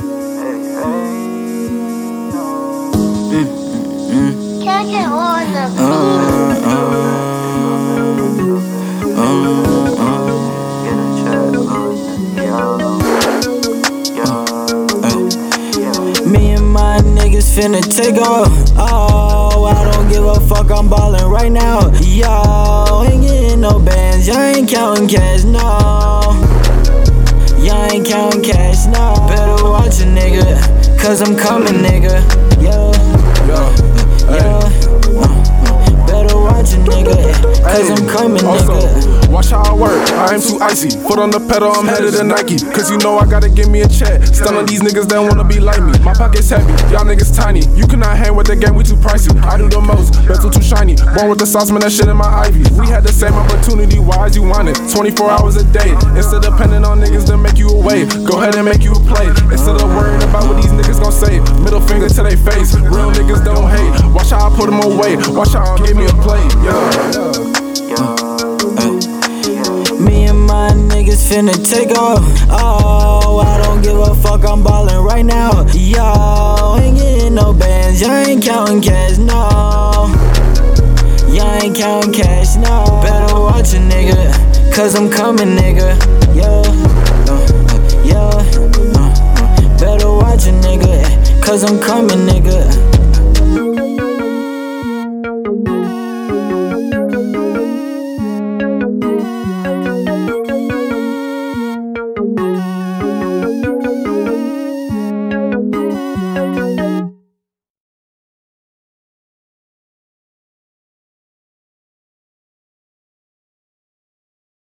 Uh, uh, uh, Me and my niggas finna take off. Oh, I don't give a fuck, I'm ballin' right now. Yo, ain't getting no bands, y'all ain't counting cash, no. Y'all ain't counting cash, no. Better nigga, cause I'm coming, nigga. Yeah, yeah. Uh, Better watch a nigga, cause I'm coming, nigga. Watch how I work. I am too icy. Foot on the pedal, I'm headed to Nike. Cause you know I gotta give me a check. Stun on these niggas that wanna be like me. My pocket's heavy, y'all niggas tiny. You cannot hang with the game, we too pricey. I do the most, bezel too shiny. Born with the sauce, man, that shit in my ivy. We had the same opportunity, why as you want it? 24 hours a day. Instead of depending on niggas away, go ahead and make you a play. Instead of worrying about what these niggas gon' say, middle finger to their face. Real niggas don't hate. Watch how I put them away. Watch how I give me a play. Yeah. Me and my niggas finna take off. Oh, I don't give a fuck, I'm ballin' right now. Yo, ain't getting no bands, y'all ain't counting cash, no. Y'all ain't counting cash, no. Better watch a nigga, cause I'm coming, nigga. Yeah. Cause I'm coming, nigga.